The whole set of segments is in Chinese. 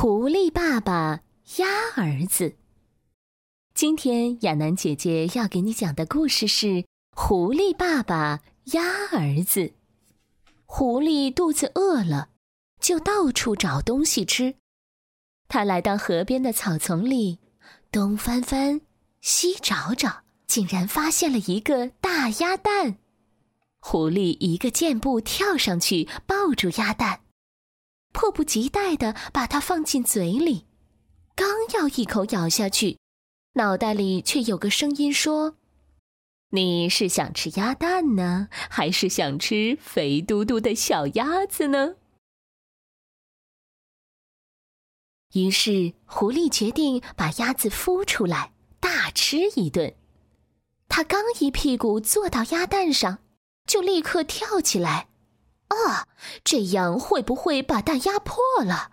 狐狸爸爸鸭儿子。今天亚楠姐姐要给你讲的故事是《狐狸爸爸鸭儿子》。狐狸肚子饿了，就到处找东西吃。他来到河边的草丛里，东翻翻，西找找，竟然发现了一个大鸭蛋。狐狸一个箭步跳上去，抱住鸭蛋。迫不及待地把它放进嘴里，刚要一口咬下去，脑袋里却有个声音说：“你是想吃鸭蛋呢，还是想吃肥嘟嘟的小鸭子呢？”于是，狐狸决定把鸭子孵出来，大吃一顿。他刚一屁股坐到鸭蛋上，就立刻跳起来。啊，这样会不会把蛋压破了？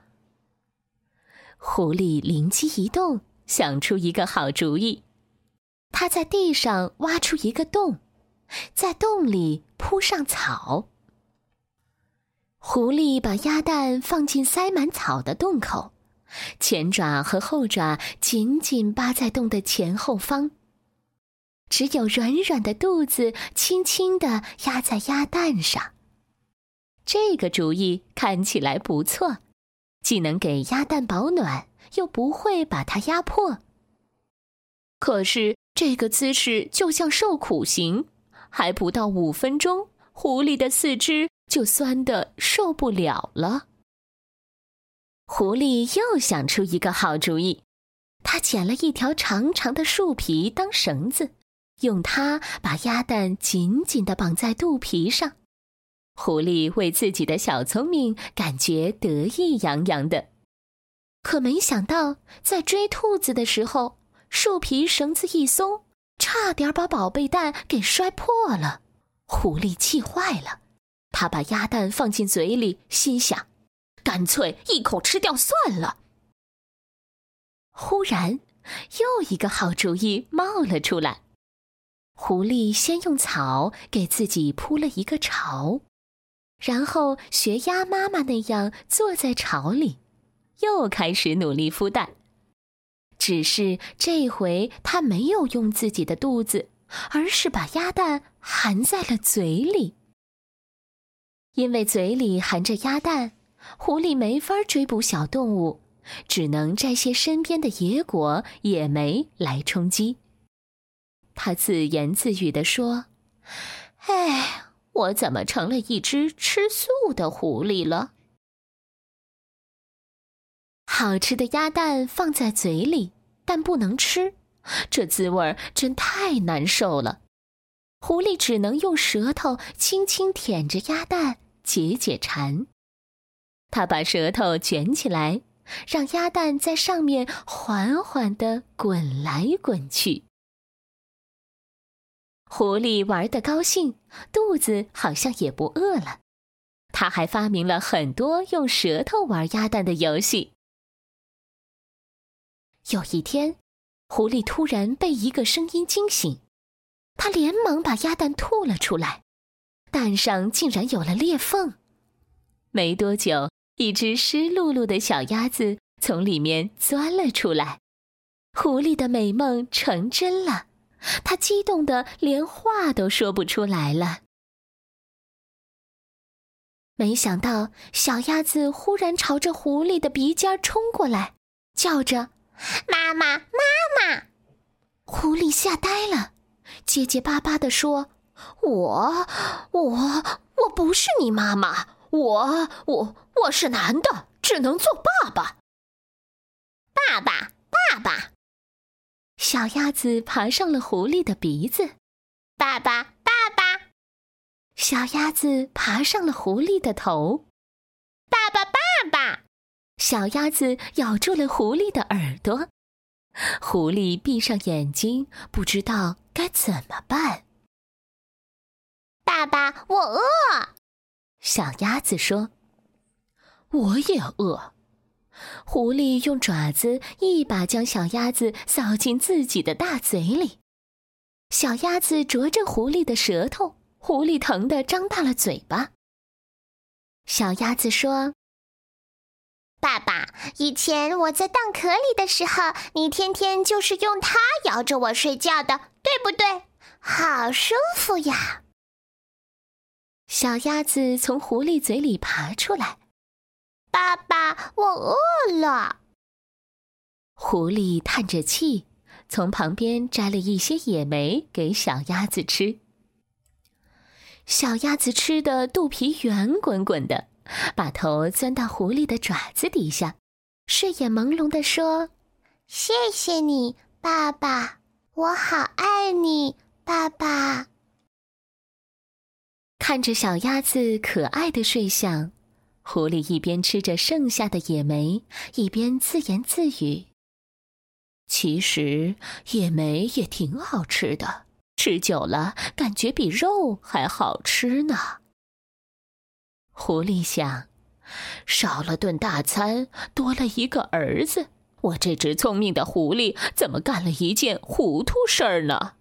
狐狸灵机一动，想出一个好主意。他在地上挖出一个洞，在洞里铺上草。狐狸把鸭蛋放进塞满草的洞口，前爪和后爪紧紧扒在洞的前后方，只有软软的肚子轻轻地压在鸭蛋上。这个主意看起来不错，既能给鸭蛋保暖，又不会把它压破。可是这个姿势就像受苦刑，还不到五分钟，狐狸的四肢就酸得受不了了。狐狸又想出一个好主意，他捡了一条长长的树皮当绳子，用它把鸭蛋紧紧地绑在肚皮上。狐狸为自己的小聪明感觉得意洋洋的，可没想到在追兔子的时候，树皮绳子一松，差点把宝贝蛋给摔破了。狐狸气坏了，他把鸭蛋放进嘴里，心想：干脆一口吃掉算了。忽然，又一个好主意冒了出来。狐狸先用草给自己铺了一个巢。然后学鸭妈妈那样坐在巢里，又开始努力孵蛋。只是这回它没有用自己的肚子，而是把鸭蛋含在了嘴里。因为嘴里含着鸭蛋，狐狸没法追捕小动物，只能摘些身边的野果、野莓来充饥。他自言自语地说：“哎。”我怎么成了一只吃素的狐狸了？好吃的鸭蛋放在嘴里，但不能吃，这滋味真太难受了。狐狸只能用舌头轻轻舔着鸭蛋解解馋。他把舌头卷起来，让鸭蛋在上面缓缓的滚来滚去。狐狸玩得高兴，肚子好像也不饿了。他还发明了很多用舌头玩鸭蛋的游戏。有一天，狐狸突然被一个声音惊醒，他连忙把鸭蛋吐了出来，蛋上竟然有了裂缝。没多久，一只湿漉漉的小鸭子从里面钻了出来，狐狸的美梦成真了。他激动的连话都说不出来了。没想到，小鸭子忽然朝着狐狸的鼻尖冲过来，叫着：“妈妈，妈妈！”狐狸吓呆了，结结巴巴的说：“我，我，我不是你妈妈，我，我，我是男的，只能做爸爸。”爸爸，爸爸。小鸭子爬上了狐狸的鼻子，爸爸，爸爸！小鸭子爬上了狐狸的头，爸爸，爸爸！小鸭子咬住了狐狸的耳朵，狐狸闭上眼睛，不知道该怎么办。爸爸，我饿。小鸭子说：“我也饿。”狐狸用爪子一把将小鸭子扫进自己的大嘴里，小鸭子啄着狐狸的舌头，狐狸疼得张大了嘴巴。小鸭子说：“爸爸，以前我在蛋壳里的时候，你天天就是用它摇着我睡觉的，对不对？好舒服呀！小鸭子从狐狸嘴里爬出来。爸爸，我饿了。狐狸叹着气，从旁边摘了一些野莓给小鸭子吃。小鸭子吃的肚皮圆滚滚的，把头钻到狐狸的爪子底下，睡眼朦胧地说：“谢谢你，爸爸，我好爱你，爸爸。”看着小鸭子可爱的睡相，狐狸一边吃着剩下的野莓，一边自言自语：“其实野莓也挺好吃的，吃久了感觉比肉还好吃呢。”狐狸想：“少了顿大餐，多了一个儿子，我这只聪明的狐狸怎么干了一件糊涂事儿呢？”